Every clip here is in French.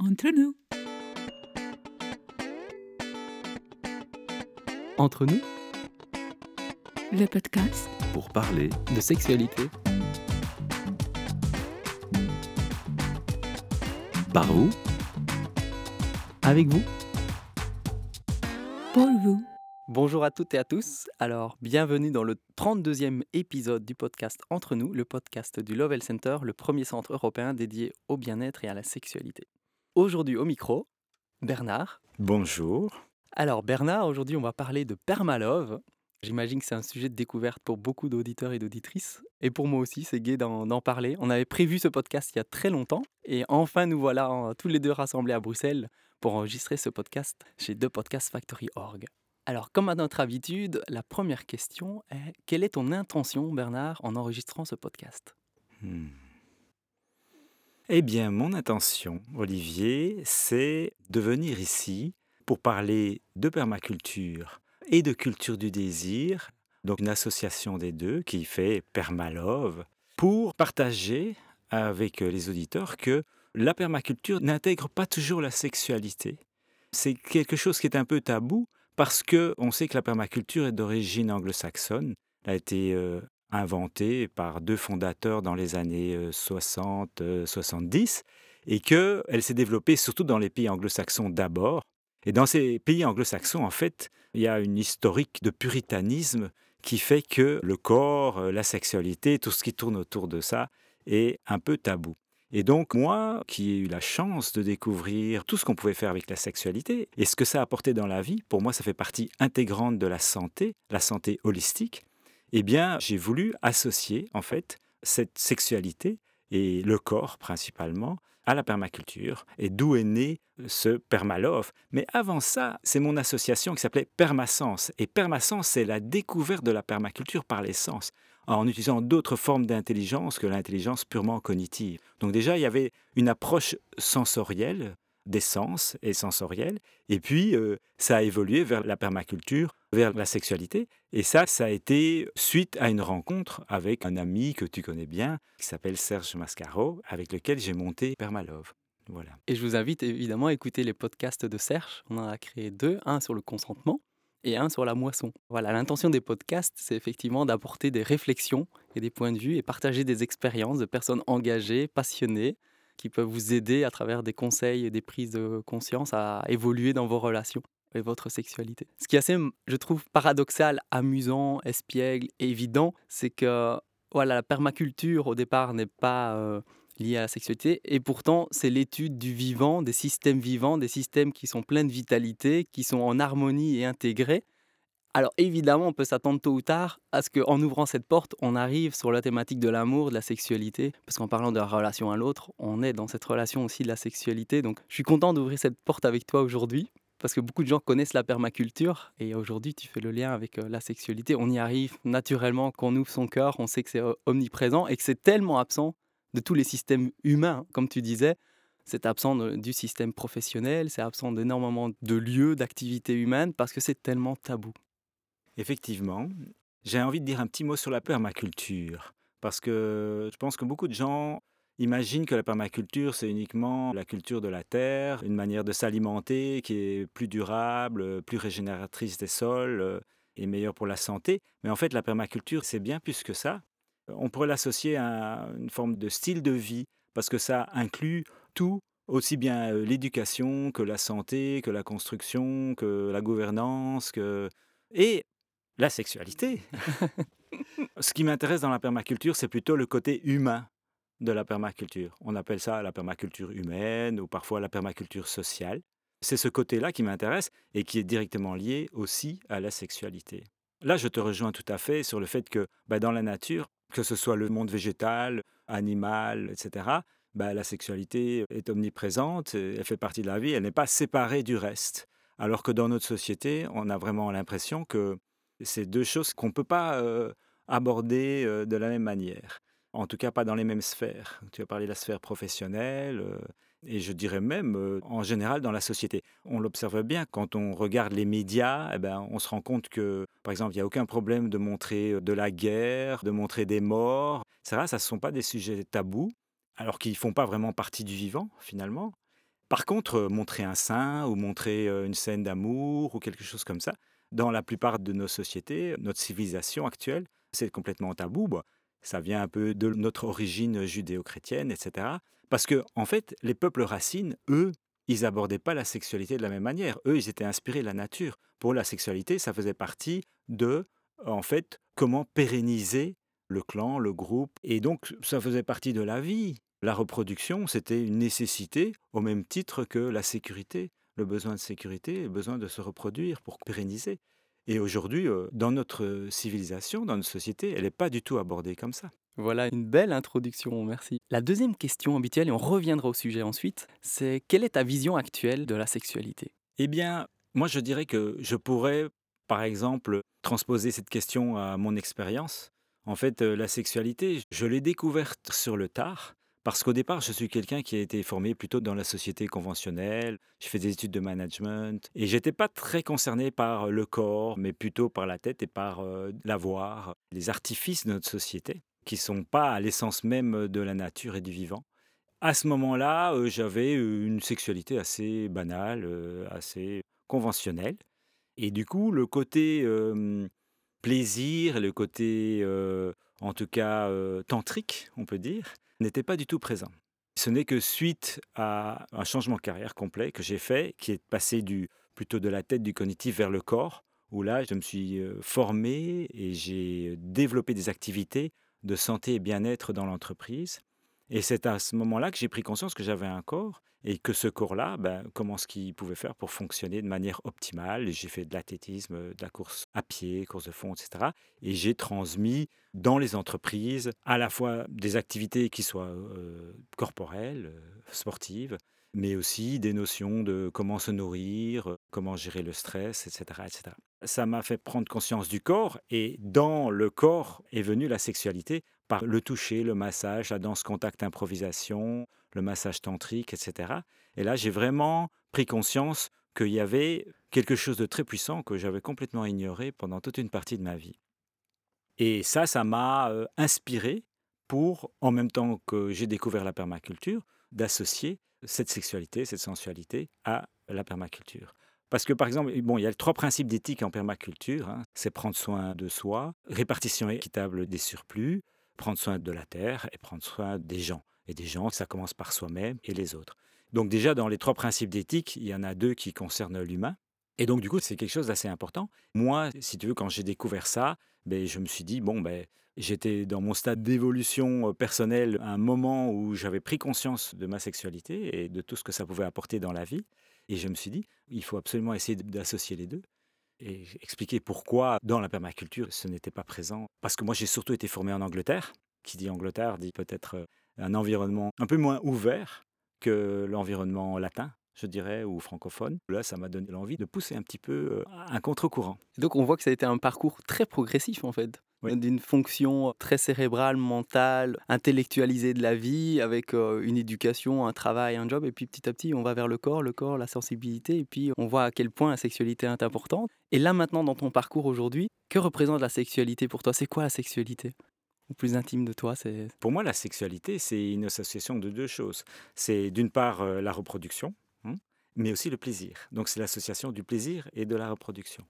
Entre nous. Entre nous, Le podcast. pour parler de sexualité. par vous Avec vous. Pour vous. Bonjour à toutes et à tous. Alors, bienvenue dans le 32e épisode du podcast Entre nous, le podcast du Lovell Center, le premier centre européen dédié au bien-être et à la sexualité. Aujourd'hui au micro, Bernard. Bonjour. Alors Bernard, aujourd'hui on va parler de permalove. J'imagine que c'est un sujet de découverte pour beaucoup d'auditeurs et d'auditrices. Et pour moi aussi, c'est gai d'en parler. On avait prévu ce podcast il y a très longtemps. Et enfin, nous voilà tous les deux rassemblés à Bruxelles pour enregistrer ce podcast chez Podcast Factory Org. Alors, comme à notre habitude, la première question est quelle est ton intention, Bernard, en enregistrant ce podcast? Hmm. Eh bien, mon intention, Olivier, c'est de venir ici pour parler de permaculture et de culture du désir, donc une association des deux qui fait Permalove, pour partager avec les auditeurs que la permaculture n'intègre pas toujours la sexualité. C'est quelque chose qui est un peu tabou parce que on sait que la permaculture est d'origine anglo-saxonne. A été euh, inventée par deux fondateurs dans les années euh, 60-70 et qu'elle s'est développée surtout dans les pays anglo-saxons d'abord. Et dans ces pays anglo-saxons, en fait, il y a une historique de puritanisme qui fait que le corps, euh, la sexualité, tout ce qui tourne autour de ça est un peu tabou. Et donc moi, qui ai eu la chance de découvrir tout ce qu'on pouvait faire avec la sexualité et ce que ça a apporté dans la vie, pour moi ça fait partie intégrante de la santé, la santé holistique, eh bien j'ai voulu associer en fait cette sexualité et le corps principalement à la permaculture et d'où est né ce permalove. Mais avant ça, c'est mon association qui s'appelait Permasens. Et Permasens, c'est la découverte de la permaculture par les sens en utilisant d'autres formes d'intelligence que l'intelligence purement cognitive. Donc déjà, il y avait une approche sensorielle, des sens et sensorielle, et puis ça a évolué vers la permaculture, vers la sexualité, et ça, ça a été suite à une rencontre avec un ami que tu connais bien, qui s'appelle Serge Mascaro, avec lequel j'ai monté Permalove. Voilà. Et je vous invite évidemment à écouter les podcasts de Serge. On en a créé deux, un sur le consentement et un sur la moisson. Voilà, l'intention des podcasts, c'est effectivement d'apporter des réflexions et des points de vue et partager des expériences de personnes engagées, passionnées, qui peuvent vous aider à travers des conseils et des prises de conscience à évoluer dans vos relations et votre sexualité. Ce qui est assez, je trouve, paradoxal, amusant, espiègle évident, c'est que voilà, la permaculture au départ n'est pas euh, liée à la sexualité et pourtant c'est l'étude du vivant, des systèmes vivants, des systèmes qui sont pleins de vitalité, qui sont en harmonie et intégrés. Alors évidemment, on peut s'attendre tôt ou tard à ce qu'en ouvrant cette porte, on arrive sur la thématique de l'amour, de la sexualité, parce qu'en parlant de la relation à l'autre, on est dans cette relation aussi de la sexualité. Donc je suis content d'ouvrir cette porte avec toi aujourd'hui, parce que beaucoup de gens connaissent la permaculture, et aujourd'hui tu fais le lien avec euh, la sexualité. On y arrive naturellement quand on ouvre son cœur, on sait que c'est euh, omniprésent et que c'est tellement absent de tous les systèmes humains, comme tu disais. C'est absent du système professionnel, c'est absent d'énormément de lieux, d'activités humaines, parce que c'est tellement tabou. Effectivement, j'ai envie de dire un petit mot sur la permaculture, parce que je pense que beaucoup de gens imaginent que la permaculture, c'est uniquement la culture de la terre, une manière de s'alimenter qui est plus durable, plus régénératrice des sols euh, et meilleure pour la santé. Mais en fait, la permaculture, c'est bien plus que ça. On pourrait l'associer à une forme de style de vie, parce que ça inclut tout, aussi bien euh, l'éducation que la santé, que la construction, que la gouvernance, que... et la sexualité. Ce qui m'intéresse dans la permaculture, c'est plutôt le côté humain de la permaculture. On appelle ça la permaculture humaine ou parfois la permaculture sociale. C'est ce côté-là qui m'intéresse et qui est directement lié aussi à la sexualité. Là, je te rejoins tout à fait sur le fait que bah, dans la nature, que ce soit le monde végétal, animal, etc., bah, la sexualité est omniprésente, elle fait partie de la vie, elle n'est pas séparée du reste. Alors que dans notre société, on a vraiment l'impression que c'est deux choses qu'on ne peut pas aborder de la même manière. En tout cas, pas dans les mêmes sphères. Tu as parlé de la sphère professionnelle, et je dirais même en général dans la société. On l'observe bien quand on regarde les médias, eh ben, on se rend compte que, par exemple, il n'y a aucun problème de montrer de la guerre, de montrer des morts. Ça, ça ne sont pas des sujets tabous, alors qu'ils ne font pas vraiment partie du vivant, finalement. Par contre, montrer un sein ou montrer une scène d'amour ou quelque chose comme ça, dans la plupart de nos sociétés, notre civilisation actuelle, c'est complètement tabou. Ça vient un peu de notre origine judéo-chrétienne, etc. Parce que, en fait, les peuples racines, eux, ils abordaient pas la sexualité de la même manière. Eux, ils étaient inspirés de la nature. Pour la sexualité, ça faisait partie de, en fait, comment pérenniser le clan, le groupe. Et donc, ça faisait partie de la vie. La reproduction, c'était une nécessité au même titre que la sécurité, le besoin de sécurité, le besoin de se reproduire pour pérenniser. Et aujourd'hui, euh, dans notre civilisation, dans notre société, elle n'est pas du tout abordée comme ça. Voilà une belle introduction, merci. La deuxième question habituelle, et on reviendra au sujet ensuite, c'est quelle est ta vision actuelle de la sexualité? Eh bien, moi, je dirais que je pourrais, par exemple, transposer cette question à mon expérience. En fait, euh, la sexualité, je l'ai découverte sur le tard. Parce qu'au départ, je suis quelqu'un qui a été formé plutôt dans la société conventionnelle. Je fais des études de management et j'étais pas très concerné par le corps, mais plutôt par la tête et par l'avoir, les artifices de notre société qui sont pas à l'essence même de la nature et du vivant. À ce moment-là, j'avais une sexualité assez banale, assez conventionnelle. Et du coup, le côté plaisir, le côté, en tout cas, tantrique, on peut dire, n'était pas du tout présent. Ce n'est que suite à un changement de carrière complet que j'ai fait, qui est passé du, plutôt de la tête du cognitif vers le corps, où là, je me suis euh, formé et j'ai développé des activités de santé et bien-être dans l'entreprise. Et c'est à ce moment-là que j'ai pris conscience que j'avais un corps et que ce corps-là, ben, comment ce qu'il pouvait faire pour fonctionner de manière optimale? J'ai fait de l'athlétisme, de la course à pied, course de fond, etc. Et j'ai transmis dans les entreprises à la fois des activités qui soient euh, corporelles, euh, sportives, mais aussi des notions de comment se nourrir, comment gérer le stress, etc. etc. Ça m'a fait prendre conscience du corps et dans le corps est venue la sexualité par le toucher, le massage, la danse contact improvisation, le massage tantrique, etc. Et là, j'ai vraiment pris conscience qu'il y avait quelque chose de très puissant que j'avais complètement ignoré pendant toute une partie de ma vie. Et ça, ça m'a euh, inspiré pour, en même temps que j'ai découvert la permaculture, d'associer cette sexualité, cette sensualité à la permaculture. Parce que, par exemple, bon, il y a trois principes d'éthique en permaculture. hein. C'est prendre soin de soi, répartition équitable des surplus, prendre soin de la terre et prendre soin des gens. Et des gens, ça commence par soi-même et les autres. Donc déjà, dans les trois principes d'éthique, il y en a deux qui concernent l'humain. Et donc, du coup, c'est quelque chose d'assez important. Moi, si tu veux, quand j'ai découvert ça, ben, je me suis dit, bon, ben, j'étais dans mon stade d'évolution euh, personnelle à un moment où j'avais pris conscience de ma sexualité et de tout ce que ça pouvait apporter dans la vie. Et je me suis dit, il faut absolument essayer d'associer les deux et expliquer pourquoi dans la permaculture ce n'était pas présent. Parce que moi j'ai surtout été formé en Angleterre. Qui dit Angleterre dit peut-être euh, un environnement un peu moins ouvert que l'environnement latin, je dirais, ou francophone. Là, ça m'a donné l'envie de pousser un petit peu un contre-courant. Donc on voit que ça a été un parcours très progressif en fait. Oui. D'une fonction très cérébrale, mentale, intellectualisée de la vie, avec une éducation, un travail, un job, et puis petit à petit on va vers le corps, le corps, la sensibilité, et puis on voit à quel point la sexualité est importante. Et là maintenant dans ton parcours aujourd'hui, que représente la sexualité pour toi? C'est quoi la sexualité? Au plus intime de toi, c'est Pour moi, la sexualité, c'est une association de deux choses. C'est d'une part euh, la reproduction, hein, mais aussi le plaisir. Donc c'est l'association du plaisir et de la reproduction.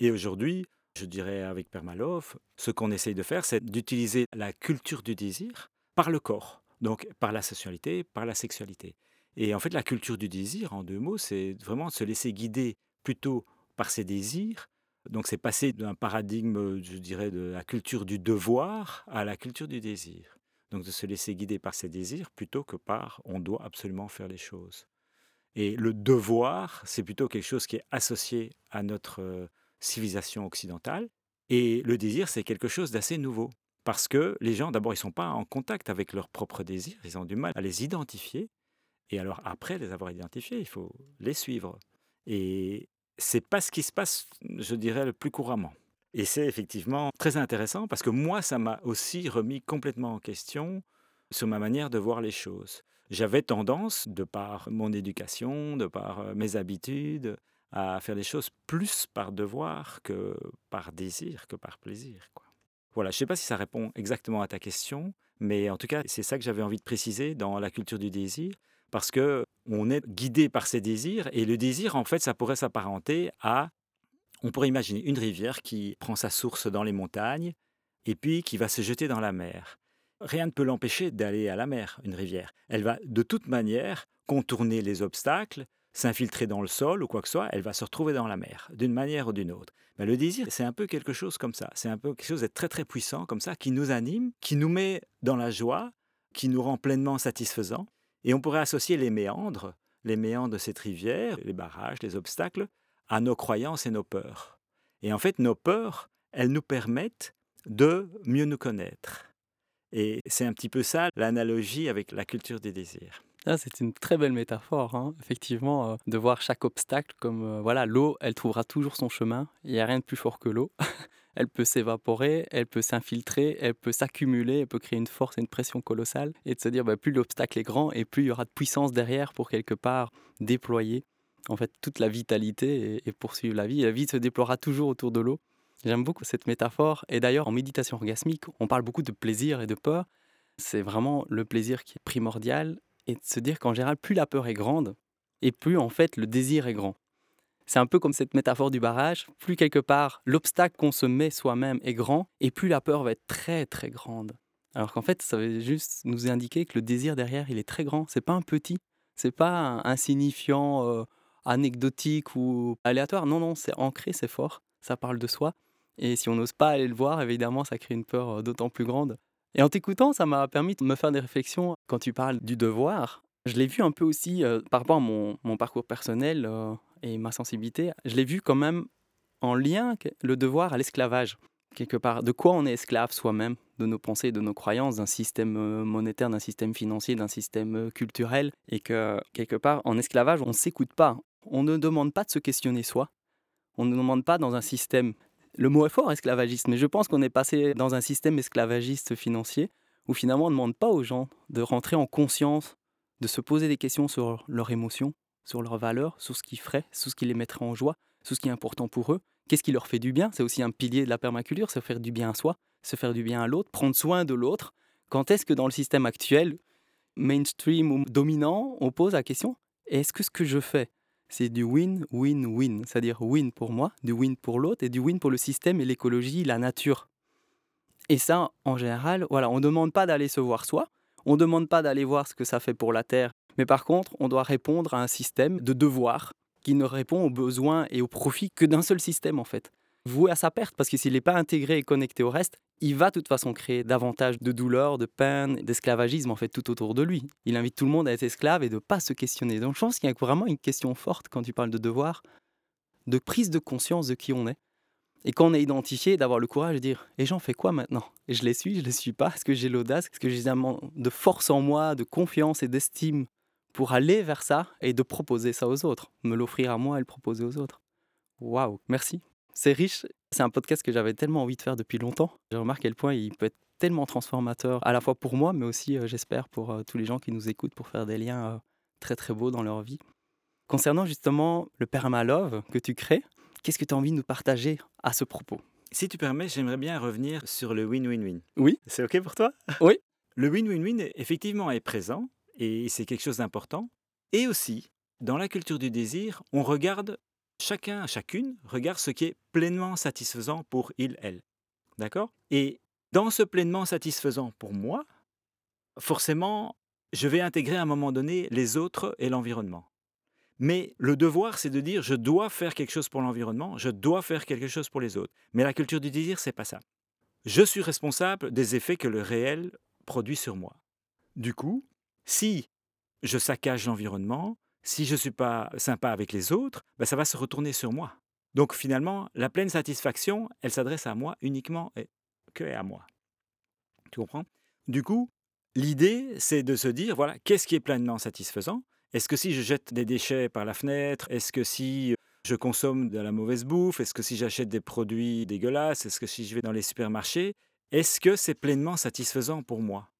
Et aujourd'hui, je dirais avec Permaloff, ce qu'on essaye de faire, c'est d'utiliser la culture du désir par le corps, donc par la sexualité, par la sexualité. Et en fait, la culture du désir, en deux mots, c'est vraiment de se laisser guider plutôt par ses désirs. Donc c'est passer d'un paradigme, je dirais, de la culture du devoir à la culture du désir. Donc de se laisser guider par ses désirs plutôt que par on doit absolument faire les choses. Et le devoir, c'est plutôt quelque chose qui est associé à notre euh, civilisation occidentale. Et le désir, c'est quelque chose d'assez nouveau. Parce que les gens, d'abord, ils ne sont pas en contact avec leurs propres désirs, ils ont du mal à les identifier. Et alors, après les avoir identifiés, il faut les suivre. Et c'est pas ce qui se passe, je dirais, le plus couramment. Et c'est effectivement très intéressant parce que moi, ça m'a aussi remis complètement en question sur ma manière de voir les choses. J'avais tendance, de par mon éducation, de par euh, mes habitudes, à faire les choses plus par devoir que par désir, que par plaisir. Quoi. Voilà, je ne sais pas si ça répond exactement à ta question, mais en tout cas, c'est ça que j'avais envie de préciser dans la culture du désir, parce que on est guidé par ses désirs et le désir en fait ça pourrait s'apparenter à on pourrait imaginer une rivière qui prend sa source dans les montagnes et puis qui va se jeter dans la mer. Rien ne peut l'empêcher d'aller à la mer, une rivière. Elle va de toute manière contourner les obstacles, s'infiltrer dans le sol ou quoi que ce soit, elle va se retrouver dans la mer, d'une manière ou d'une autre. Mais le désir, c'est un peu quelque chose comme ça. C'est un peu quelque chose de très très puissant comme ça, qui nous anime, qui nous met dans la joie, qui nous rend pleinement satisfaisants. Et on pourrait associer les méandres, les méandres de cette rivière, les barrages, les obstacles, à nos croyances et nos peurs. Et en fait, nos peurs, elles nous permettent de mieux nous connaître. Et c'est un petit peu ça l'analogie avec la culture des désirs. Ah, c'est une très belle métaphore, hein. effectivement, euh, de voir chaque obstacle comme euh, voilà, l'eau, elle trouvera toujours son chemin. Il n'y a rien de plus fort que l'eau. elle peut s'évaporer, elle peut s'infiltrer, elle peut s'accumuler, elle peut créer une force et une pression colossale. Et de se dire, bah, plus l'obstacle est grand et plus il y aura de puissance derrière pour quelque part déployer en fait toute la vitalité et, poursuivre la vie. la vie se déploiera toujours autour de l'eau. J'aime beaucoup cette métaphore. Et d'ailleurs, en méditation orgasmique, on parle beaucoup de plaisir et de peur. C'est vraiment le plaisir qui est primordial et de se dire qu'en général, plus la peur est grande, et plus en fait le désir est grand. C'est un peu comme cette métaphore du barrage, plus quelque part l'obstacle qu'on se met soi-même est grand, et plus la peur va être très très grande. Alors qu'en fait, ça veut juste nous indiquer que le désir derrière, il est très grand. C'est pas un petit, c'est pas insignifiant, euh, anecdotique ou aléatoire. Non, non, c'est ancré, c'est fort. Ça parle de soi. Et si on n'ose pas aller le voir, évidemment, ça crée une peur euh, d'autant plus grande. Et en t'écoutant, ça m'a permis de me faire des réflexions quand tu parles du devoir. Je l'ai vu un peu aussi euh, par rapport à mon, parcours personnel et ma sensibilité. Je l'ai vu quand même en lien le devoir à l'esclavage. Quelque part, de quoi on est esclave soi-même, de nos pensées, de nos croyances, d'un système euh, monétaire, d'un système financier, d'un système culturel. Et que quelque part, en esclavage, on ne s'écoute pas. On ne demande pas de se questionner soi. On ne demande pas dans un système le mot est fort, esclavagiste, mais je pense qu'on est passé dans un système esclavagiste financier où finalement on ne demande pas aux gens de rentrer en conscience, de se poser des questions sur leurs émotions, sur leurs valeurs, sur ce qu'ils feraient, sur ce qui les mettrait en joie, sur ce qui est important pour eux, qu'est-ce qui leur fait du bien? C'est aussi un pilier de la permaculture, se faire du bien à soi, se faire du bien à l'autre, prendre soin de l'autre. Quand est-ce que dans le système actuel, mainstream ou dominant, on pose la question est-ce que ce que je fais, c'est du win-win-win, c'est-à-dire win pour moi, du win pour l'autre et du win pour le système et l'écologie, la nature. Et ça, en général, voilà, on ne demande pas d'aller se voir soi, on ne demande pas d'aller voir ce que ça fait pour la Terre, mais par contre, on doit répondre à un système de devoir qui ne répond aux besoins et aux profits que d'un seul système en fait voué à sa perte, parce que s'il n'est pas intégré et connecté au reste, il va de toute façon créer davantage de douleur, de peine, d'esclavagisme en fait tout autour de lui. Il invite tout le monde à être esclave et de pas se questionner. Donc je pense qu'il y a vraiment une question forte quand tu parles de devoir, de prise de conscience de qui on est. Et quand on est identifié, d'avoir le courage de dire Et j'en fais quoi maintenant? Et je les suis, je les suis pas Est-ce que j'ai l'audace Est-ce que j'ai de force en moi, de confiance et d'estime pour aller vers ça et de proposer ça aux autres Me l'offrir à moi et le proposer aux autres. Waouh, merci. C'est riche. C'est un podcast que j'avais tellement envie de faire depuis longtemps. Je remarque à quel point il peut être tellement transformateur, à la fois pour moi, mais aussi, euh, j'espère, pour euh, tous les gens qui nous écoutent, pour faire des liens euh, très très beaux dans leur vie. Concernant justement le Permalove que tu crées, qu'est-ce que tu as envie de nous partager à ce propos? Si tu permets, j'aimerais bien revenir sur le win-win-win. Oui. C'est OK pour toi? Oui. Le win-win-win, effectivement, est présent et c'est quelque chose d'important. Et aussi, dans la culture du désir, on regarde chacun, chacune regarde ce qui est pleinement satisfaisant pour il, elle. D'accord? Et dans ce pleinement satisfaisant pour moi, forcément, je vais intégrer à un moment donné les autres et l'environnement. Mais le devoir, c'est de dire je dois faire quelque chose pour l'environnement, je dois faire quelque chose pour les autres. Mais la culture du désir, c'est pas ça. Je suis responsable des effets que le réel produit sur moi. Du coup, si je saccage l'environnement, si je ne suis pas sympa avec les autres, ben, ça va se retourner sur moi. Donc finalement, la pleine satisfaction, elle s'adresse à moi uniquement et que à moi. Tu comprends? Du coup, l'idée, c'est de se dire, voilà, qu'est-ce qui est pleinement satisfaisant? Est-ce que si je jette des déchets par la fenêtre Est-ce que si je consomme de la mauvaise bouffe Est-ce que si j'achète des produits dégueulasses Est-ce que si je vais dans les supermarchés Est-ce que c'est pleinement satisfaisant pour moi?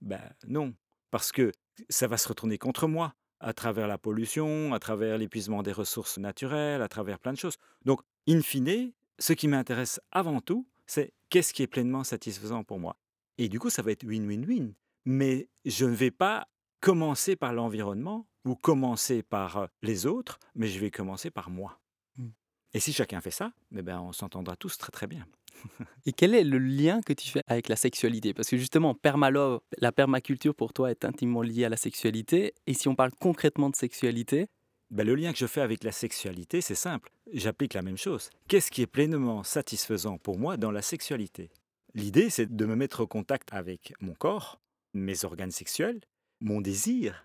Ben non, parce que ça va se retourner contre moi à travers la pollution, à travers l'épuisement des ressources naturelles, à travers plein de choses. Donc, in fine, ce qui m'intéresse avant tout, c'est qu'est-ce qui est pleinement satisfaisant pour moi? Et du coup, ça va être win-win-win. Mais je ne vais pas commencer par l'environnement ou commencer par les autres, mais je vais commencer par moi. Mm. Et si chacun fait ça, eh ben, on s'entendra tous très très bien. Et quel est le lien que tu fais avec la sexualité? Parce que justement, permalove, la permaculture pour toi est intimement liée à la sexualité. Et si on parle concrètement de sexualité, Ben, le lien que je fais avec la sexualité, c'est simple. J'applique la même chose. Qu'est-ce qui est pleinement satisfaisant pour moi dans la sexualité? L'idée, c'est de me mettre au contact avec mon corps, mes organes sexuels, mon désir,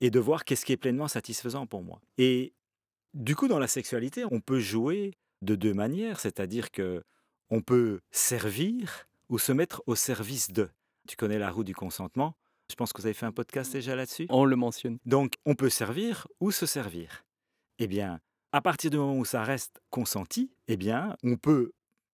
et de voir qu'est-ce qui est pleinement satisfaisant pour moi. Et du coup, dans la sexualité, on peut jouer de deux manières, c'est-à-dire que on peut servir ou se mettre au service de. Tu connais la roue du consentement? Je pense que vous avez fait un podcast déjà là-dessus? on le mentionne. Donc, on peut servir ou se servir. Eh bien, à partir du moment où ça reste consenti, eh bien, on peut,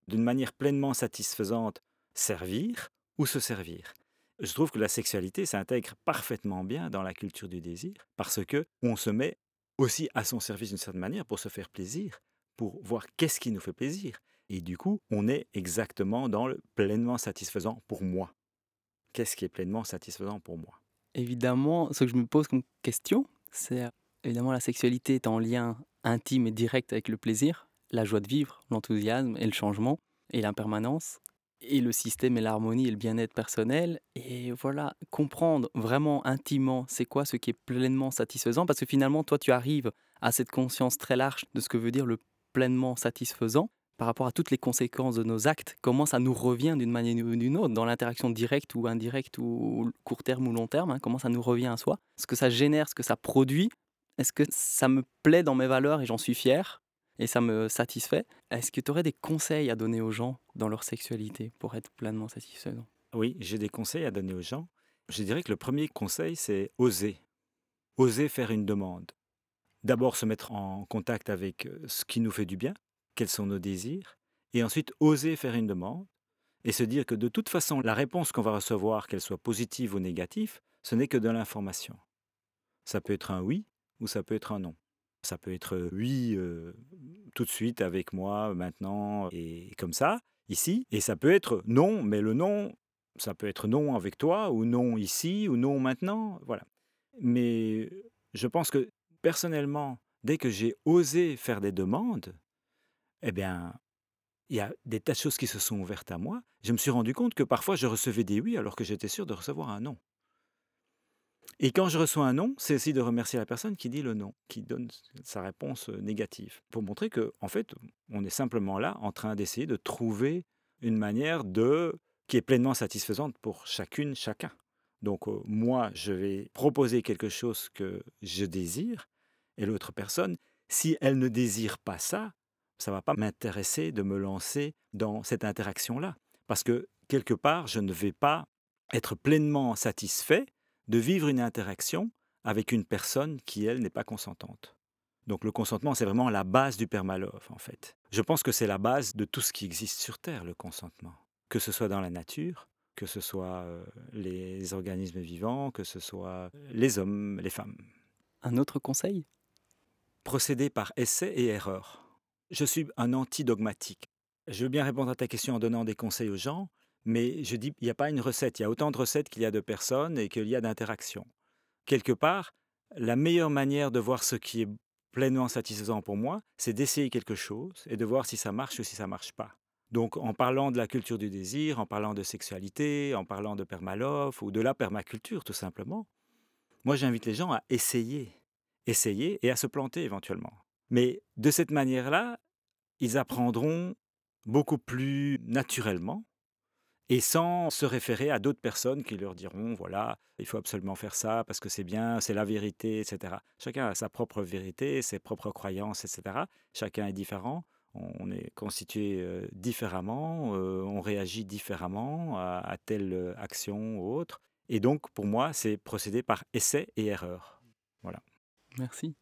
d'une manière pleinement satisfaisante, servir ou se servir. Je trouve que la sexualité s'intègre parfaitement bien dans la culture du désir parce que on se met aussi à son service d'une certaine manière pour se faire plaisir, pour voir qu'est-ce qui nous fait plaisir. Et du coup, on est exactement dans le pleinement satisfaisant pour moi. Qu'est-ce qui est pleinement satisfaisant pour moi? Évidemment, ce que je me pose comme question, c'est évidemment la sexualité est en lien intime et direct avec le plaisir, la joie de vivre, l'enthousiasme et le changement et l'impermanence, et le système et l'harmonie et le bien-être personnel. Et voilà, comprendre vraiment intimement c'est quoi ce qui est pleinement satisfaisant, parce que finalement, toi, tu arrives à cette conscience très large de ce que veut dire le pleinement satisfaisant par rapport à toutes les conséquences de nos actes, comment ça nous revient d'une manière ou d'une autre, dans l'interaction directe ou indirecte ou court terme ou long terme, hein, comment ça nous revient à soi, ce que ça génère, ce que ça produit, est-ce que ça me plaît dans mes valeurs et j'en suis fier? Et ça me satisfait Est-ce que tu aurais des conseils à donner aux gens dans leur sexualité pour être pleinement satisfaisant? Oui, j'ai des conseils à donner aux gens. Je dirais que le premier conseil, c'est oser. Oser faire une demande. D'abord se mettre en contact avec euh, ce qui nous fait du bien, quels sont nos désirs, et ensuite oser faire une demande et se dire que de toute façon, la réponse qu'on va recevoir, qu'elle soit positive ou négative, ce n'est que de l'information. Ça peut être un oui ou ça peut être un non. Ça peut être oui tout de suite avec moi maintenant et comme ça, ici, et ça peut être non, mais le non, ça peut être non avec toi ou non ici ou non maintenant, voilà. Mais je pense que personnellement, dès que j'ai osé faire des demandes, eh bien, il y a des tas de choses qui se sont ouvertes à moi. Je me suis rendu compte que parfois je recevais des oui alors que j'étais sûr de recevoir un non. Et quand je reçois un non, c'est aussi de remercier la personne qui dit le non, qui donne sa réponse euh, négative, pour montrer que, en fait, on est simplement là en train d'essayer de trouver une manière de qui est pleinement satisfaisante pour chacune, chacun. Donc euh, moi, je vais proposer quelque chose que je désire, et l'autre personne, si elle ne désire pas ça, ça va pas m'intéresser de me lancer dans cette interaction-là. Parce que quelque part, je ne vais pas être pleinement satisfait de vivre une interaction avec une personne qui, elle, n'est pas consentante. Donc le consentement, c'est vraiment la base du permalove, en fait. Je pense que c'est la base de tout ce qui existe sur Terre, le consentement. Que ce soit dans la nature, que ce soit euh, les organismes vivants, que ce soit les hommes, les femmes. Un autre conseil? Procéder par essai et erreur. Je suis un anti-dogmatique. Je veux bien répondre à ta question en donnant des conseils aux gens, mais je dis, il n'y a pas une recette. Il y a autant de recettes qu'il y a de personnes et qu'il y a d'interactions. Quelque part, la meilleure manière de voir ce qui est pleinement satisfaisant pour moi, c'est d'essayer quelque chose et de voir si ça marche ou si ça marche pas. Donc, en parlant de la culture du désir, en parlant de sexualité, en parlant de permalove ou de la permaculture, tout simplement, moi, j'invite les gens à essayer, essayer et à se planter éventuellement. Mais de cette manière-là, ils apprendront beaucoup plus naturellement et sans se référer à d'autres personnes qui leur diront, voilà, il faut absolument faire ça parce que c'est bien, c'est la vérité, etc. Chacun a sa propre vérité, ses propres croyances, etc. Chacun est différent, on est constitué euh, différemment, euh, on réagit différemment à, à telle euh, action ou autre. Et donc, pour moi, c'est procéder par essai et erreur. Voilà. Merci.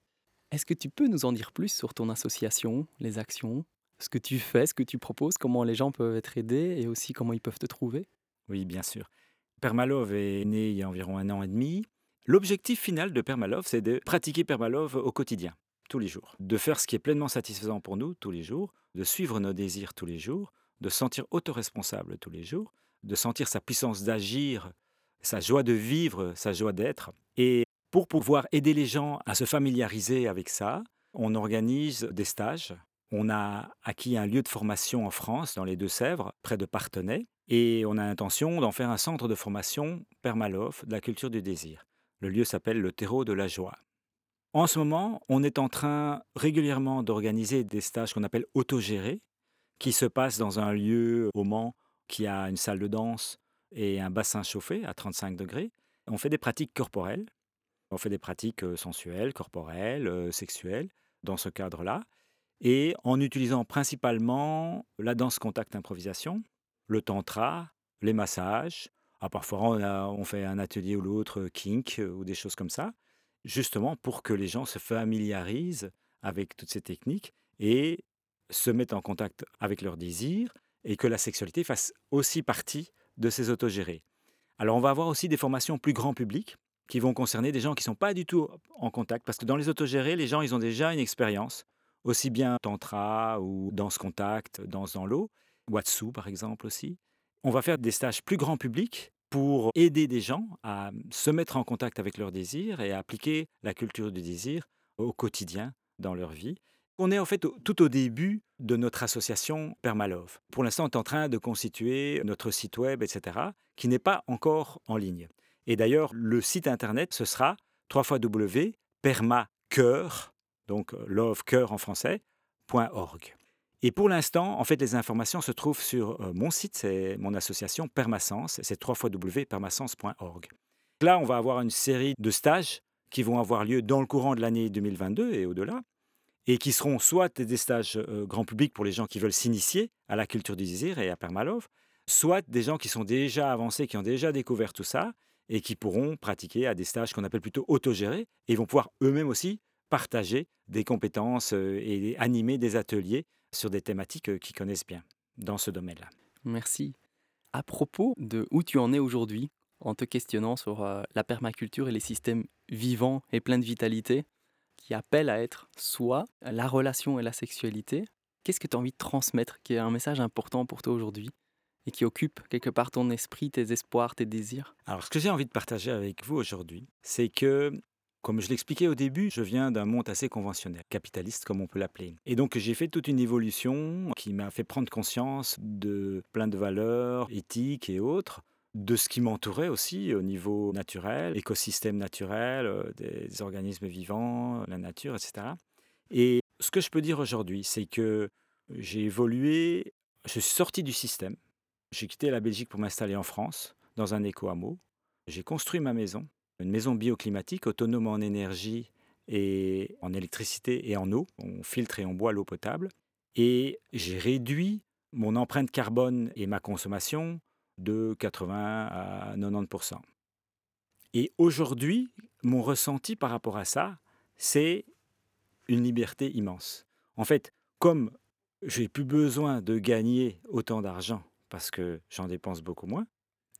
Est-ce que tu peux nous en dire plus sur ton association, les actions, ce que tu fais, ce que tu proposes, comment les gens peuvent être aidés et aussi comment ils peuvent te trouver? Oui, bien sûr. Permalove est né il y a environ un an et demi. L'objectif final de Permalove, c'est de pratiquer Permalove au quotidien, tous les jours. De faire ce qui est pleinement satisfaisant pour nous tous les jours, de suivre nos désirs tous les jours, de se sentir autoresponsable tous les jours, de sentir sa puissance d'agir sa joie de vivre, sa joie d'être. Et pour pouvoir aider les gens à se familiariser avec ça, on organise des stages. On a acquis un lieu de formation en France, dans les Deux-Sèvres, près de Partenay, et on a l'intention d'en faire un centre de formation Permalof de la culture du désir. Le lieu s'appelle le terreau de la joie. En ce moment, on est en train régulièrement d'organiser des stages qu'on appelle autogérés, qui se passent dans un lieu au Mans qui a une salle de danse et un bassin chauffé à 35 degrés. On fait des pratiques corporelles, on fait des pratiques euh, sensuelles, corporelles, euh, sexuelles, dans ce cadre-là, et en utilisant principalement la danse contact improvisation, le tantra, les massages. Ah, parfois, on, on fait un atelier ou l'autre euh, kink ou des choses comme ça, justement pour que les gens se familiarisent avec toutes ces techniques et se mettent en contact avec leurs désirs et que la sexualité fasse aussi partie de ces autogérés. Alors on va avoir aussi des formations plus grand public qui vont concerner des gens qui ne sont pas du tout en contact parce que dans les autogérés, les gens ils ont déjà une expérience, aussi bien tantra ou danse contact, danse dans l'eau, Watsu par exemple aussi. On va faire des stages plus grand public pour aider des gens à se mettre en contact avec leurs désirs et à appliquer la culture du désir au quotidien dans leur vie. On est en fait tout au début de notre association Permalove. Pour l'instant, on est en train de constituer notre site web, etc., qui n'est pas encore en ligne. Et d'ailleurs, le site internet, ce sera www.permacoeur, donc love cœur en français, .org. Et pour l'instant, en fait, les informations se trouvent sur euh, mon site, c'est mon association Permasens, c'est www.permasens.org. Là, on va avoir une série de stages qui vont avoir lieu dans le courant de l'année 2022 et au-delà et qui seront soit des stages euh, grand public pour les gens qui veulent s'initier à la culture du désir et à Permalov, soit des gens qui sont déjà avancés, qui ont déjà découvert tout ça et qui pourront pratiquer à des stages qu'on appelle plutôt autogérés et vont pouvoir eux-mêmes aussi partager des compétences et animer des ateliers sur des thématiques qu'ils connaissent bien dans ce domaine-là. Merci. À propos de où tu en es aujourd'hui, en te questionnant sur la permaculture et les systèmes vivants et pleins de vitalité, qui appelle à être soi, la relation et la sexualité, qu'est-ce que tu as envie de transmettre, qui est un message important pour toi aujourd'hui et qui occupe quelque part ton esprit, tes espoirs, tes désirs? Alors, ce que j'ai envie de partager avec vous aujourd'hui, c'est que, comme je l'expliquais au début, je viens d'un monde assez conventionnel, capitaliste comme on peut l'appeler. Et donc, j'ai fait toute une évolution qui m'a fait prendre conscience de plein de valeurs éthiques et autres de ce qui m'entourait aussi au niveau naturel, écosystème naturel, euh, des organismes vivants, la nature, etc. Et ce que je peux dire aujourd'hui, c'est que j'ai évolué, je suis sorti du système, j'ai quitté la Belgique pour m'installer en France, dans un éco-hameau. J'ai construit ma maison, une maison bioclimatique autonome en énergie et en électricité et en eau. On filtre et on boit l'eau potable. Et j'ai réduit mon empreinte carbone et ma consommation de 80 à 90% Et aujourd'hui, mon ressenti par rapport à ça, c'est une liberté immense. En fait, comme j'ai plus besoin de gagner autant d'argent parce que j'en dépense beaucoup moins,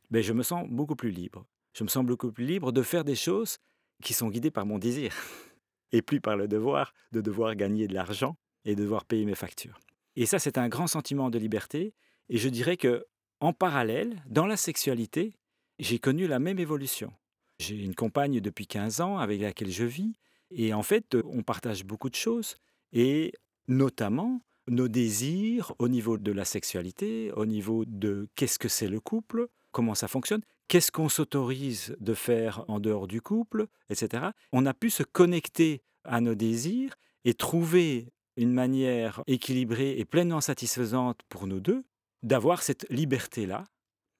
ben je me sens beaucoup plus libre. Je me sens beaucoup plus libre de faire des choses qui sont guidées par mon désir et plus par le devoir de devoir gagner de l'argent et de devoir payer mes factures. Et ça, c'est un grand sentiment de liberté. Et je dirais que en parallèle, dans la sexualité, j'ai connu la même évolution. J'ai une compagne depuis 15 ans avec laquelle je vis, et en fait, on partage beaucoup de choses, et notamment nos désirs au niveau de la sexualité, au niveau de qu'est-ce que c'est le couple, comment ça fonctionne, qu'est-ce qu'on s'autorise de faire en dehors du couple, etc. On a pu se connecter à nos désirs et trouver une manière équilibrée et pleinement satisfaisante pour nous deux d'avoir cette liberté-là,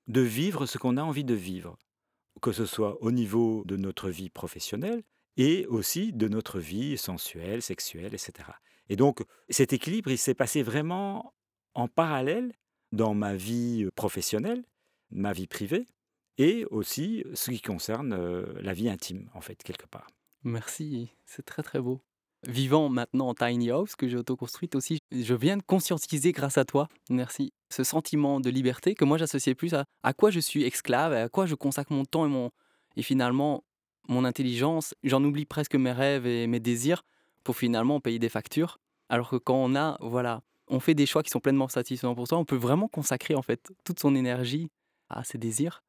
de vivre ce qu'on a envie de vivre, que ce soit au niveau de notre vie professionnelle et aussi de notre vie sensuelle, sexuelle, etc. Et donc cet équilibre, il s'est passé vraiment en parallèle dans ma vie professionnelle, ma vie privée, et aussi ce qui concerne euh, la vie intime, en fait, quelque part. Merci, c'est très très beau vivant maintenant en tiny house que j'ai auto-construite aussi, je viens de conscientiser grâce à toi, merci, ce sentiment de liberté que moi j'associais plus à à quoi je suis esclave, à quoi je consacre mon temps et mon et finalement mon intelligence, j'en oublie presque mes rêves et mes désirs pour finalement payer des factures. Alors que quand on a, voilà, on fait des choix qui sont pleinement satisfaisants pour toi, on peut vraiment consacrer en fait toute son énergie à ses désirs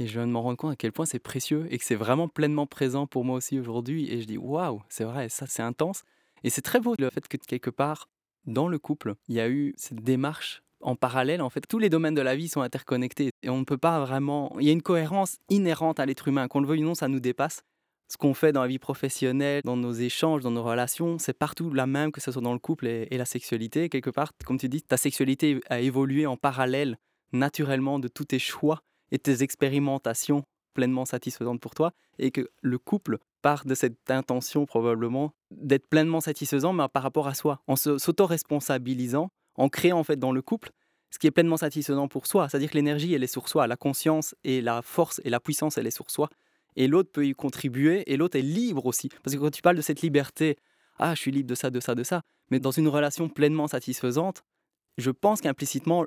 Et je viens de m'en rendre compte à quel point c'est précieux et que c'est vraiment pleinement présent pour moi aussi aujourd'hui. Et je dis, waouh, c'est vrai, ça c'est intense. Et c'est très beau le fait que quelque part, dans le couple, il y a eu cette démarche en parallèle. En fait, tous les domaines de la vie sont interconnectés et on ne peut pas vraiment. Il y a une cohérence inhérente à l'être humain. Qu'on le veuille ou non, ça nous dépasse. Ce qu'on fait dans la vie professionnelle, dans nos échanges, dans nos relations, c'est partout la même, que ce soit dans le couple et, et la sexualité. Quelque part, comme tu dis, ta sexualité a évolué en parallèle naturellement de tous tes choix et tes expérimentations pleinement satisfaisantes pour toi et que le couple part de cette intention probablement d'être pleinement satisfaisant mais par rapport à soi, en s'auto-responsabilisant, en créant en fait dans le couple ce qui est pleinement satisfaisant pour soi. C'est-à-dire que l'énergie, elle est sur soi, la conscience et la force et la puissance, elle est sur soi. Et l'autre peut y contribuer et l'autre est libre aussi. Parce que quand tu parles de cette liberté, ah, je suis libre de ça, de ça, de ça, mais dans une relation pleinement satisfaisante, je pense qu'implicitement,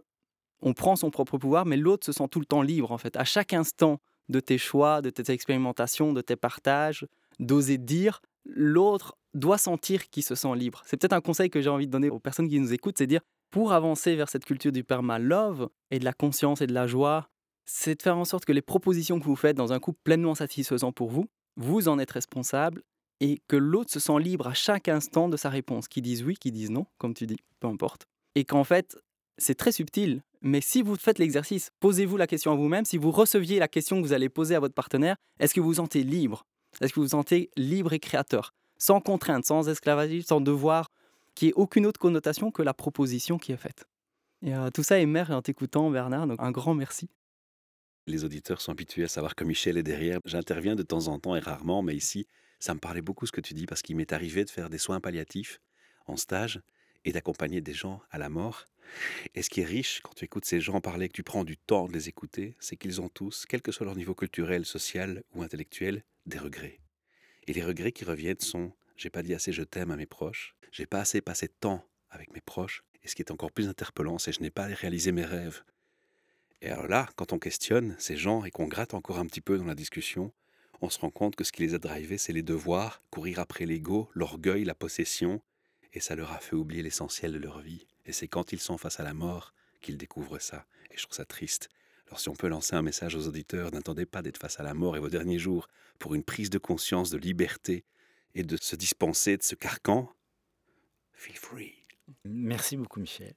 on prend son propre pouvoir, mais l'autre se sent tout le temps libre en fait. À chaque instant de tes choix, de tes expérimentations, de tes partages, d'oser dire, l'autre doit sentir qu'il se sent libre. C'est peut-être un conseil que j'ai envie de donner aux personnes qui nous écoutent, c'est dire, pour avancer vers cette culture du perma-love et de la conscience et de la joie, c'est de faire en sorte que les propositions que vous faites dans un couple pleinement satisfaisant pour vous, vous en êtes responsable et que l'autre se sent libre à chaque instant de sa réponse, qu'ils disent oui, qu'ils disent non, comme tu dis, peu importe. Et qu'en fait, c'est très subtil, mais si vous faites l'exercice, posez-vous la question à vous-même, si vous receviez la question que vous allez poser à votre partenaire, est-ce que vous vous sentez libre? Est-ce que vous vous sentez libre et créateur? Sans contrainte, sans esclavagisme, sans devoir, qui ait aucune autre connotation que la proposition qui est faite. Et euh, tout ça émerge en t'écoutant, Bernard, un grand merci. Les auditeurs sont habitués à savoir que Michel est derrière. J'interviens de temps en temps et rarement, mais ici, ça me parlait beaucoup ce que tu dis parce qu'il m'est arrivé de faire des soins palliatifs en stage et d'accompagner des gens à la mort. Et ce qui est riche quand tu écoutes ces gens parler, que tu prends du temps de les écouter, c'est qu'ils ont tous, quel que soit leur niveau culturel, social ou intellectuel, des regrets. Et les regrets qui reviennent sont j'ai pas dit assez je t'aime à mes proches, j'ai pas assez passé de temps avec mes proches, et ce qui est encore plus interpellant, c'est je n'ai pas réalisé mes rêves. Et alors là, quand on questionne ces gens et qu'on gratte encore un petit peu dans la discussion, on se rend compte que ce qui les a drivés, c'est les devoirs, courir après l'ego, l'orgueil, la possession, et ça leur a fait oublier l'essentiel de leur vie. Et c'est quand ils sont face à la mort qu'ils découvrent ça. Et je trouve ça triste. Alors si on peut lancer un message aux auditeurs, n'attendez pas d'être face à la mort et vos derniers jours pour une prise de conscience de liberté et de se dispenser de ce carcan. Feel free. Merci beaucoup, Michel.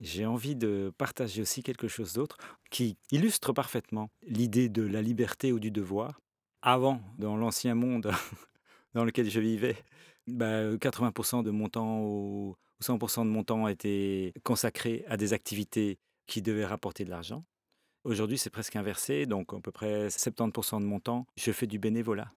J'ai envie de partager aussi quelque chose d'autre qui illustre parfaitement l'idée de la liberté ou du devoir. Avant, dans l'ancien monde dans lequel je vivais, bah, 80% de mon temps ou 100% de mon temps était consacré à des activités qui devaient rapporter de l'argent. Aujourd'hui, c'est presque inversé, donc à peu près 70% de mon temps, je fais du bénévolat.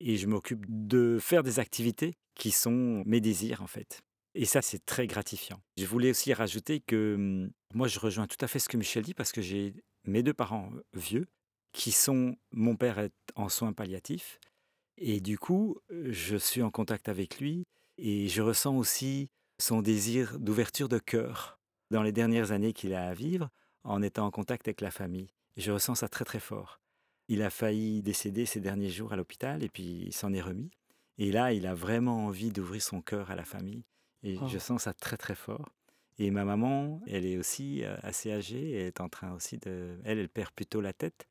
Et je m'occupe de faire des activités qui sont mes désirs, en fait. Et ça, c'est très gratifiant. Je voulais aussi rajouter que hum, moi, je rejoins tout à fait ce que Michel dit parce que j'ai mes deux parents euh, vieux qui sont, mon père est en soins palliatifs et du coup, je suis en contact avec lui et je ressens aussi son désir d'ouverture de cœur dans les dernières années qu'il a à vivre en étant en contact avec la famille. Je ressens ça très très fort. Il a failli décéder ces derniers jours à l'hôpital et puis il s'en est remis. Et là, il a vraiment envie d'ouvrir son cœur à la famille. Et Oh. je sens ça très très fort. Et ma maman, elle est aussi euh, assez âgée, elle est en train aussi de... Elle, elle perd plutôt la tête.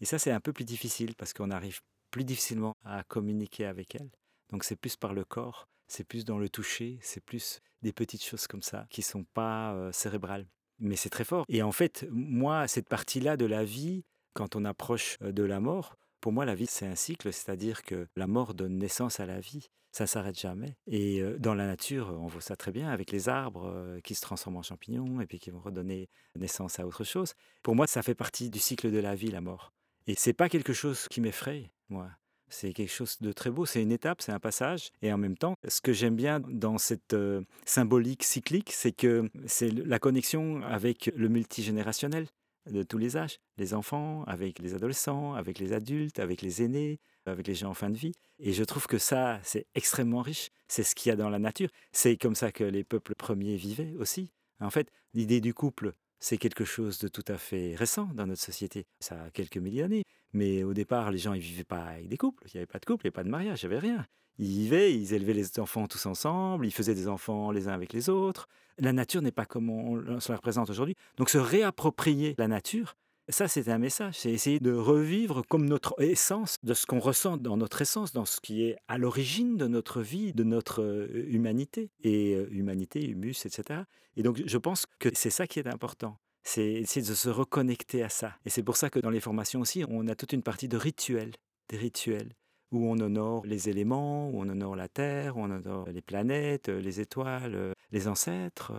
Et ça, c'est un peu plus difficile parce qu'on arrive plus difficilement à communiquer avec elle. Donc c'est plus par le corps, c'est plus dans le toucher, c'est plus des petites choses comme ça qui sont pas euh, cérébrales. Mais c'est très fort. Et en fait, moi, cette partie-là de la vie, quand on approche euh, de la mort, pour moi, la vie, c'est un cycle, c'est-à-dire que la mort donne naissance à la vie. Ça s'arrête jamais. Et euh, dans la nature, on voit ça très bien avec les arbres qui se transforment en champignons et puis qui vont redonner naissance à autre chose. Pour moi, ça fait partie du cycle de la vie, la mort. Et c'est pas quelque chose qui m'effraie, moi. C'est quelque chose de très beau, c'est une étape, c'est un passage. Et en même temps, ce que j'aime bien dans cette symbolique cyclique, c'est que c'est la connexion avec le multigénérationnel de tous les âges. Les enfants, avec les adolescents, avec les adultes, avec les aînés, avec les gens en fin de vie. Et je trouve que ça, c'est extrêmement riche. C'est ce qu'il y a dans la nature. C'est comme ça que les peuples premiers vivaient aussi. En fait, l'idée du couple, c'est quelque chose de tout à fait récent dans notre société. Ça a quelques milliers d'années. Mais au départ, les gens ne vivaient pas avec des couples. Il n'y avait pas de couple, il n'y avait pas de mariage, il n'y avait rien. Ils vivaient, ils élevaient les enfants tous ensemble, ils faisaient des enfants les uns avec les autres. La nature n'est pas comme on se la représente aujourd'hui. Donc se réapproprier la nature, Ça, c'est un message, c'est essayer de revivre comme notre essence, de ce qu'on ressent dans notre essence, dans ce qui est à l'origine de notre vie, de notre euh, humanité, et euh, humanité, humus, etc. Et donc, je pense que c'est ça qui est important. C'est essayer de se reconnecter à ça. Et c'est pour ça que dans les formations aussi, on a toute une partie de rituels, des rituels, où on honore les éléments, où on honore la Terre, où on honore les planètes, les étoiles, les ancêtres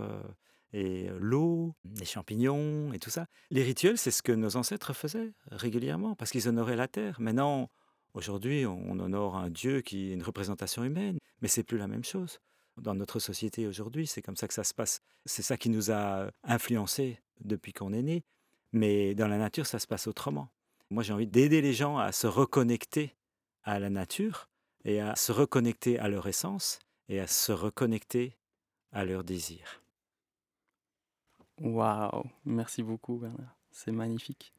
et l'eau, les champignons et tout ça. Les rituels, c'est ce que nos ancêtres faisaient régulièrement parce qu'ils honoraient la terre. Maintenant, aujourd'hui, on honore un dieu qui est une représentation humaine, mais c'est plus la même chose. Dans notre société aujourd'hui, c'est comme ça que ça se passe. C'est ça qui nous a influencés depuis qu'on est né. Mais dans la nature, ça se passe autrement. Moi, j'ai envie d'aider les gens à se reconnecter à la nature et à se reconnecter à leur essence et à se reconnecter à leur désir. Waouh, merci beaucoup Bernard, c'est magnifique.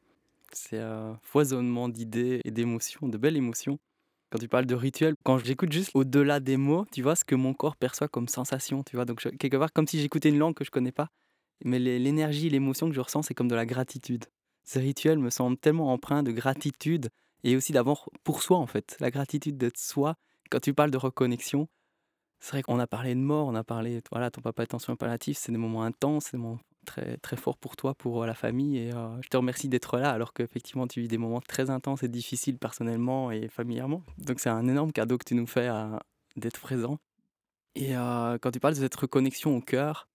C'est un foisonnement d'idées et d'émotions, de belles émotions. Quand tu parles de rituel, quand j'écoute juste au-delà des mots, tu vois ce que mon corps perçoit comme sensation, tu vois. Donc quelque part comme si j'écoutais une langue que je connais pas, mais l'énergie, l'émotion que je ressens, c'est comme de la gratitude. Ces rituels me semblent tellement empreints de gratitude et aussi d'avoir pour soi en fait, la gratitude d'être soi. Quand tu parles de reconnexion, c'est vrai qu'on a parlé de mort, on a parlé, voilà, ton papa est en soins palliatifs, c'est des moments intenses, c'est des moments très, très forts pour toi, pour la famille. Et je te remercie d'être là, alors qu'effectivement, tu vis des moments très intenses et difficiles personnellement et familièrement. Donc, c'est un énorme cadeau que tu nous fais d'être présent. Et quand tu parles de cette reconnexion au cœur,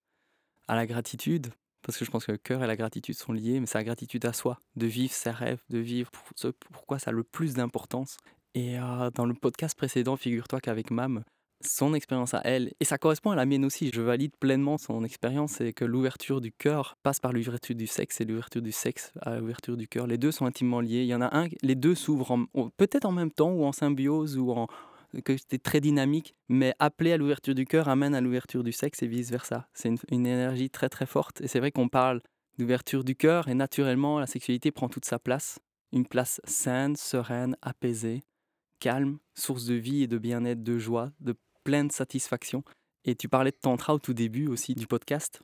à la gratitude, parce que je pense que le cœur et la gratitude sont liés, mais c'est la gratitude à soi, de vivre ses rêves, de vivre pour ce pourquoi ça a le plus d'importance. Et dans le podcast précédent, figure-toi qu'avec Mam, son expérience à elle, et ça correspond à la mienne aussi, je valide pleinement son expérience, c'est que l'ouverture du cœur passe par l'ouverture du sexe et l'ouverture du sexe à l'ouverture du cœur. Les deux sont intimement liés. Il y en a un, les deux s'ouvrent peut-être en même temps ou en symbiose ou en que c'était très dynamique, mais appeler à l'ouverture du cœur amène à l'ouverture du sexe et vice-versa. C'est une, une, énergie très très forte. Et c'est vrai qu'on parle d'ouverture du cœur et naturellement la sexualité prend toute sa place. Une place saine, sereine, apaisée, calme, source de vie et de bien-être, de joie, de pleine satisfaction. Et tu parlais de Tantra au tout début aussi du podcast.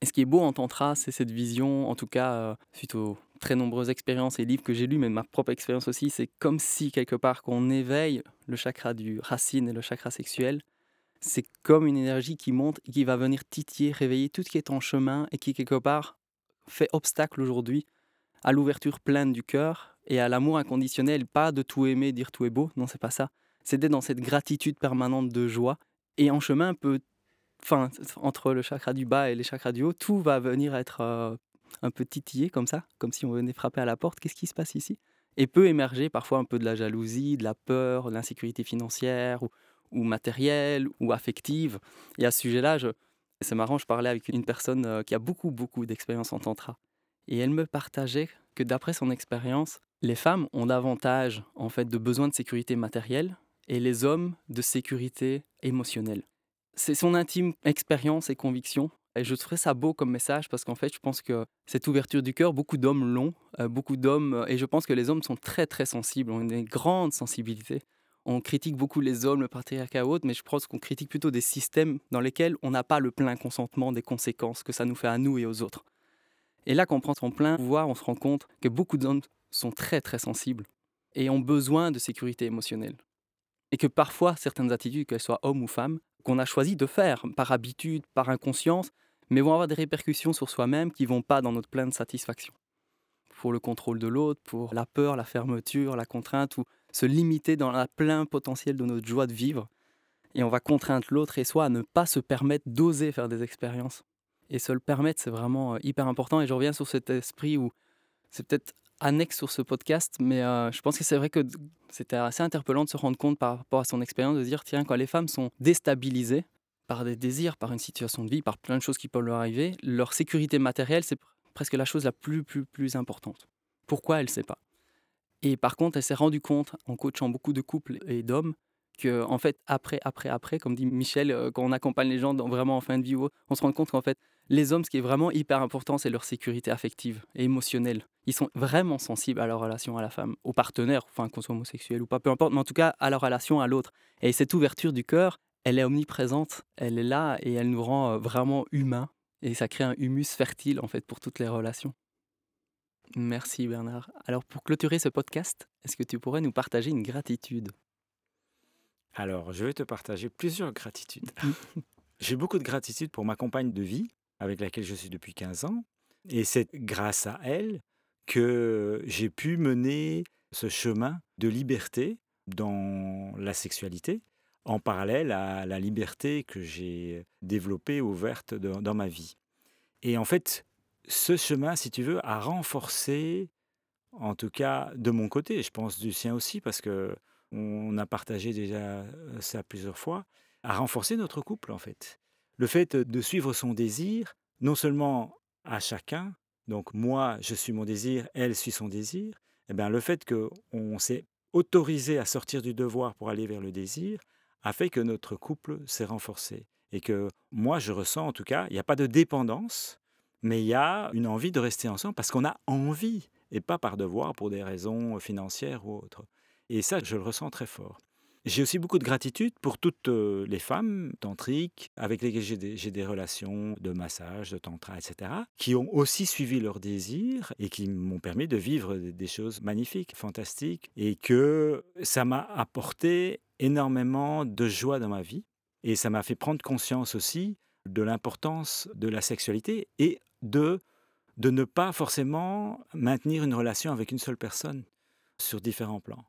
Et ce qui est beau en Tantra, c'est cette vision, en tout cas, euh, suite aux très nombreuses expériences et livres que j'ai lus, mais ma propre expérience aussi, c'est comme si quelque part qu'on éveille le chakra du racine et le chakra sexuel. C'est comme une énergie qui monte qui va venir titiller, réveiller tout ce qui est en chemin et qui quelque part fait obstacle aujourd'hui à l'ouverture pleine du cœur et à l'amour inconditionnel, pas de tout aimer, dire tout est beau, non c'est pas ça, c'est d'être dans cette gratitude permanente de joie. Et en chemin, peu, enfin, entre le chakra du bas et les chakras du haut, tout va venir être euh, un peu titillé comme ça, comme si on venait frapper à la porte. Qu'est-ce qui se passe ici? Et peut émerger parfois un peu de la jalousie, de la peur, de l'insécurité financière ou, ou, matérielle ou affective. Et à ce sujet-là, c'est marrant, je parlais avec une personne euh, qui a beaucoup, beaucoup d'expérience en tantra. Et elle me partageait que d'après son expérience, les femmes ont davantage en fait de besoins de sécurité matérielle et les hommes de sécurité émotionnelle. C'est son intime expérience et conviction. Et je trouverais ça beau comme message parce qu'en fait, je pense que cette ouverture du cœur, beaucoup d'hommes l'ont, euh, beaucoup d'hommes, et je pense que les hommes sont très très sensibles, ont une grande sensibilité. On critique beaucoup les hommes, le patriarcat autre, mais je pense qu'on critique plutôt des systèmes dans lesquels on n'a pas le plein consentement des conséquences que ça nous fait à nous et aux autres. Et là, quand on prend son plein pouvoir, on se rend compte que beaucoup d'hommes sont très très sensibles et ont besoin de sécurité émotionnelle et que parfois certaines attitudes, qu'elles soient hommes ou femmes, qu'on a choisi de faire par habitude, par inconscience, mais vont avoir des répercussions sur soi-même qui vont pas dans notre pleine satisfaction. Pour le contrôle de l'autre, pour la peur, la fermeture, la contrainte, ou se limiter dans le plein potentiel de notre joie de vivre. Et on va contraindre l'autre et soi à ne pas se permettre d'oser faire des expériences. Et se le permettre, c'est vraiment euh, hyper important. Et je reviens sur cet esprit où c'est peut-être annexe sur ce podcast, mais euh, je pense que c'est vrai que c'était assez interpellant de se rendre compte par rapport à son expérience, de dire, tiens, quand les femmes sont déstabilisées par des désirs, par une situation de vie, par plein de choses qui peuvent leur arriver, leur sécurité matérielle, c'est presque la chose la plus, plus, plus importante. Pourquoi elle ne sait pas? Et par contre, elle s'est rendue compte, en coachant beaucoup de couples et d'hommes, que en fait, après, après, après, comme dit Michel, euh, quand on accompagne les gens dans, vraiment en fin de vie, on se rend compte qu'en fait, les hommes, ce qui est vraiment hyper important, c'est leur sécurité affective et émotionnelle. Ils sont vraiment sensibles à leur relation à la femme, au partenaire, enfin qu'on soit homosexuel ou pas, peu importe, mais en tout cas à leur relation à l'autre. Et cette ouverture du cœur, elle est omniprésente, elle est là et elle nous rend euh, vraiment humains. Et ça crée un humus fertile en fait pour toutes les relations. Merci Bernard. Alors pour clôturer ce podcast, est-ce que tu pourrais nous partager une gratitude? Alors, je vais te partager plusieurs gratitudes. J'ai beaucoup de gratitude pour ma compagne de vie, avec laquelle je suis depuis 15 ans. Et c'est grâce à elle que j'ai pu mener ce chemin de liberté dans la sexualité, en parallèle à la liberté que j'ai développée, ouverte dans, dans ma vie. Et en fait, ce chemin, si tu veux, a renforcé, en tout cas de mon côté, je pense du sien aussi, parce que on a partagé déjà ça plusieurs fois, a renforcé notre couple en fait. Le fait de suivre son désir, non seulement à chacun, donc moi je suis mon désir, elle suit son désir, et bien le fait qu'on s'est autorisé à sortir du devoir pour aller vers le désir a fait que notre couple s'est renforcé. Et que moi je ressens en tout cas, il n'y a pas de dépendance, mais il y a une envie de rester ensemble parce qu'on a envie et pas par devoir pour des raisons financières ou autres. Et ça, je le ressens très fort. J'ai aussi beaucoup de gratitude pour toutes les femmes tantriques avec lesquelles j'ai des, des, relations de massage, de tantra, etc., qui ont aussi suivi leurs désirs et qui m'ont permis de vivre des choses magnifiques, fantastiques, et que ça m'a apporté énormément de joie dans ma vie. Et ça m'a fait prendre conscience aussi de l'importance de la sexualité et de, de ne pas forcément maintenir une relation avec une seule personne sur différents plans.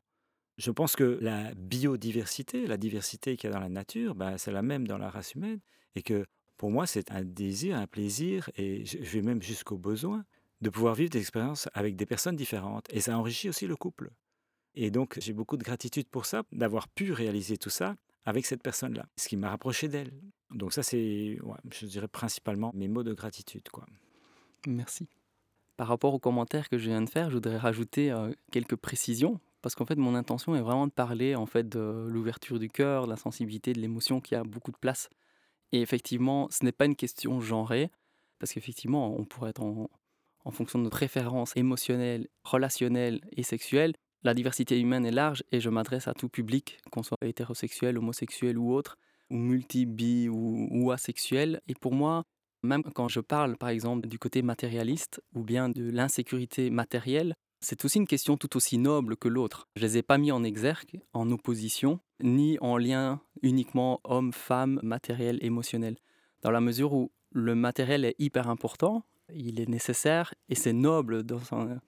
Je pense que la biodiversité, la diversité qu'il y a dans la nature, ben, c'est la même dans la race humaine et que pour moi, c'est un désir, un plaisir et je vais même jusqu'au besoin de pouvoir vivre des expériences avec des personnes différentes. Et ça enrichit aussi le couple. Et donc, j'ai beaucoup de gratitude pour ça, d'avoir pu réaliser tout ça avec cette personne-là, ce qui m'a rapproché d'elle. Donc ça, c'est, je dirais, principalement mes mots de gratitude. Quoi. Merci. Par rapport aux commentaires que je viens de faire, je voudrais rajouter euh, quelques précisions, parce qu'en fait, mon intention est vraiment de parler en fait de l'ouverture du cœur, de la sensibilité, de l'émotion qui a beaucoup de place. Et effectivement, ce n'est pas une question genrée, parce qu'effectivement, on pourrait être en, fonction de nos préférences émotionnelles, relationnelles et sexuelles. La diversité humaine est large et je m'adresse à tout public, qu'on soit hétérosexuel, homosexuel ou autre ou multi-bi ou, ou asexuel. Et pour moi, même quand je parle par exemple du côté matérialiste ou bien de l'insécurité matérielle, c'est aussi une question tout aussi noble que l'autre. Je les ai pas mis en exergue, en opposition, ni en lien uniquement homme-femme, matériel, émotionnel. Dans la mesure où le matériel est hyper important, il est nécessaire et c'est noble d'en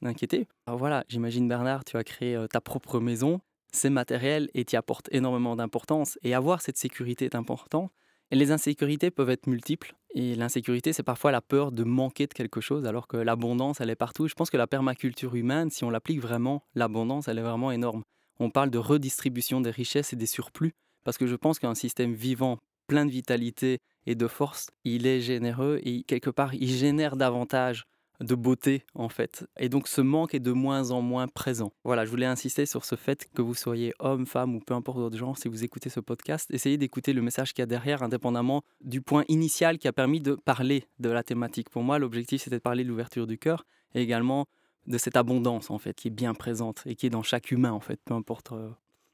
inquiéter. Alors voilà, j'imagine Bernard, tu as créé euh, ta propre maison c'est matériel et t'y apporte énormément d'importance. Et avoir cette sécurité est important. Les insécurités peuvent être multiples. Et l'insécurité, c'est parfois la peur de manquer de quelque chose, alors que l'abondance, elle est partout. Je pense que la permaculture humaine, si on l'applique vraiment, l'abondance, elle est vraiment énorme. On parle de redistribution des richesses et des surplus, parce que je pense qu'un système vivant, plein de vitalité et de force, il est généreux et quelque part, il génère davantage de beauté en fait. Et donc ce manque est de moins en moins présent. Voilà, je voulais insister sur ce fait que vous soyez homme, femme ou peu importe votre genre, si vous écoutez ce podcast, essayez d'écouter le message qu'il y a derrière, indépendamment du point initial qui a permis de parler de la thématique. Pour moi, l'objectif c'était de parler de l'ouverture du cœur et également de cette abondance en fait qui est bien présente et qui est dans chaque humain en fait, peu importe euh,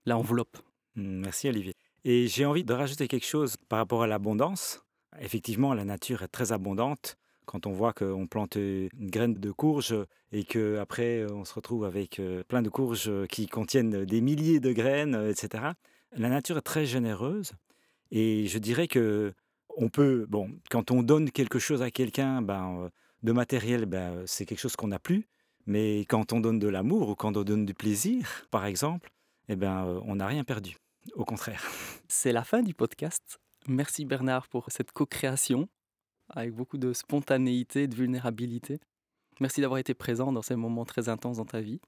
l'enveloppe. Merci Olivier. Et j'ai envie de rajouter quelque chose par rapport à l'abondance. Effectivement, la nature est très abondante quand on voit qu'on plante une graine de courge et qu'après on se retrouve avec euh, plein de courges qui contiennent des milliers de graines, euh, etc. La nature est très généreuse et je dirais que on peut, bon, quand on donne quelque chose à quelqu'un, ben, euh, de matériel, ben, c'est quelque chose qu'on n'a plus. Mais quand on donne de l'amour ou quand on donne du plaisir, par exemple, eh ben, on n'a rien perdu. Au contraire. C'est la fin du podcast. Merci Bernard pour cette co-création avec beaucoup de spontanéité, de vulnérabilité. Merci d'avoir été présent dans ces moments très intenses dans ta vie.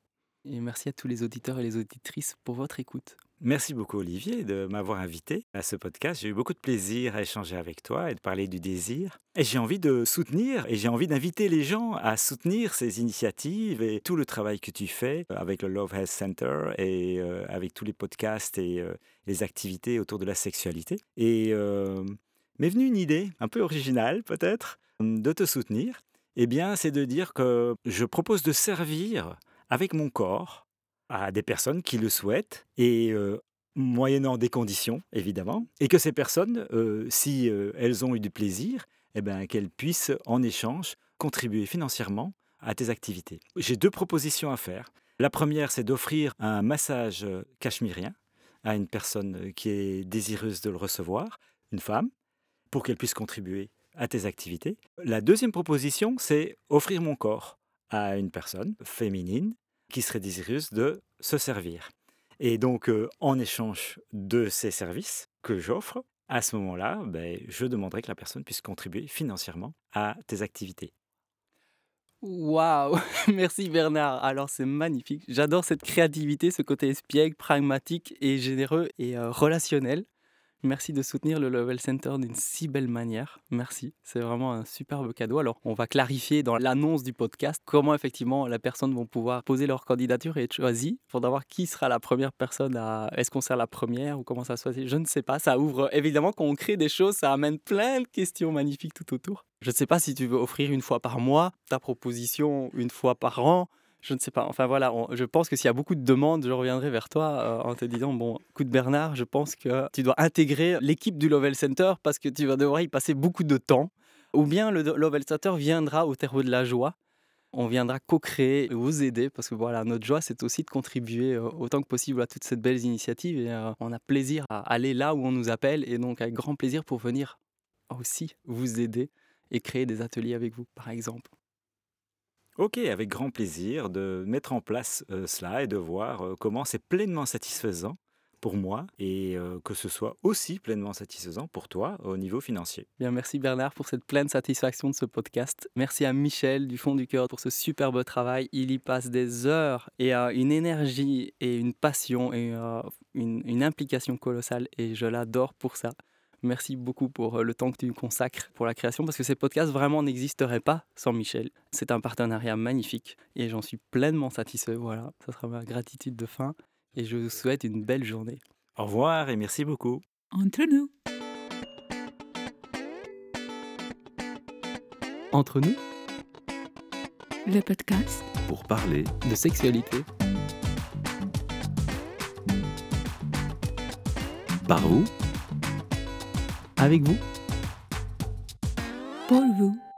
Et merci à tous les auditeurs et les auditrices pour votre écoute. Merci beaucoup Olivier de m'avoir invité à ce podcast. J'ai eu beaucoup de plaisir à échanger avec toi et de parler du désir. Et j'ai envie de soutenir et j'ai envie d'inviter les gens à soutenir ces initiatives et tout le travail que tu fais avec le Love Health Center et euh, avec tous les podcasts et euh, les activités autour de la sexualité. Et euh, m'est venue une idée, un peu originale peut-être, de te soutenir. Eh bien, c'est de dire que je propose de servir avec mon corps à des personnes qui le souhaitent et euh, moyennant des conditions, évidemment, et que ces personnes, euh, si euh, elles ont eu du plaisir, eh bien, qu'elles puissent en échange contribuer financièrement à tes activités. J'ai deux propositions à faire. La première, c'est d'offrir un massage cachemirien à une personne qui est désireuse de le recevoir, une femme, pour qu'elle puisse contribuer à tes activités. La deuxième proposition, c'est offrir mon corps à une personne féminine qui serait désireuse de se servir. Et donc, euh, en échange de ces services que j'offre, à ce moment-là, ben, je demanderai que la personne puisse contribuer financièrement à tes activités. Waouh Merci Bernard. Alors c'est magnifique. J'adore cette créativité, ce côté espiègle, pragmatique et généreux et euh, relationnel. Merci de soutenir le Level Center d'une si belle manière. Merci. C'est vraiment un superbe cadeau. Alors, on va clarifier dans l'annonce du podcast comment effectivement la personne va pouvoir poser leur candidature et être choisie pour savoir qui sera la première personne à. Est-ce qu'on sert la première ou comment ça se passe? Je ne sais pas. Ça ouvre. Évidemment, quand on crée des choses, ça amène plein de questions magnifiques tout autour. Je ne sais pas si tu veux offrir une fois par mois ta proposition une fois par an je ne sais pas. Enfin voilà, je pense que s'il y a beaucoup de demandes, je reviendrai vers toi euh, en te disant bon, écoute Bernard, je pense que tu dois intégrer l'équipe du Lovell Center parce que tu vas devoir y passer beaucoup de temps. Ou bien le Lovell Center viendra au terreau de la joie. On viendra co-créer, vous aider parce que voilà, notre joie, c'est aussi de contribuer euh, autant que possible à toutes ces belles initiatives et euh, on a plaisir à aller là où on nous appelle et donc avec grand plaisir pour venir aussi vous aider et créer des ateliers avec vous, par exemple. Ok, avec grand plaisir de mettre en place euh, cela et de voir euh, comment c'est pleinement satisfaisant pour moi et euh, que ce soit aussi pleinement satisfaisant pour toi au niveau financier. Bien, merci Bernard pour cette pleine satisfaction de ce podcast. Merci à Michel du fond du cœur pour ce superbe travail. Il y passe des heures et a une énergie et une passion et une implication colossale et je l'adore pour ça. Merci beaucoup pour euh, le temps que tu consacres pour la création parce que ces podcasts vraiment n'existeraient pas sans Michel. C'est un partenariat magnifique et j'en suis pleinement satisfait. Voilà, ça sera ma gratitude de fin et je vous souhaite une belle journée. Au revoir et merci beaucoup. Entre nous. Entre nous, Le podcast Pour parler de sexualité, par vous avec vous. pour vous.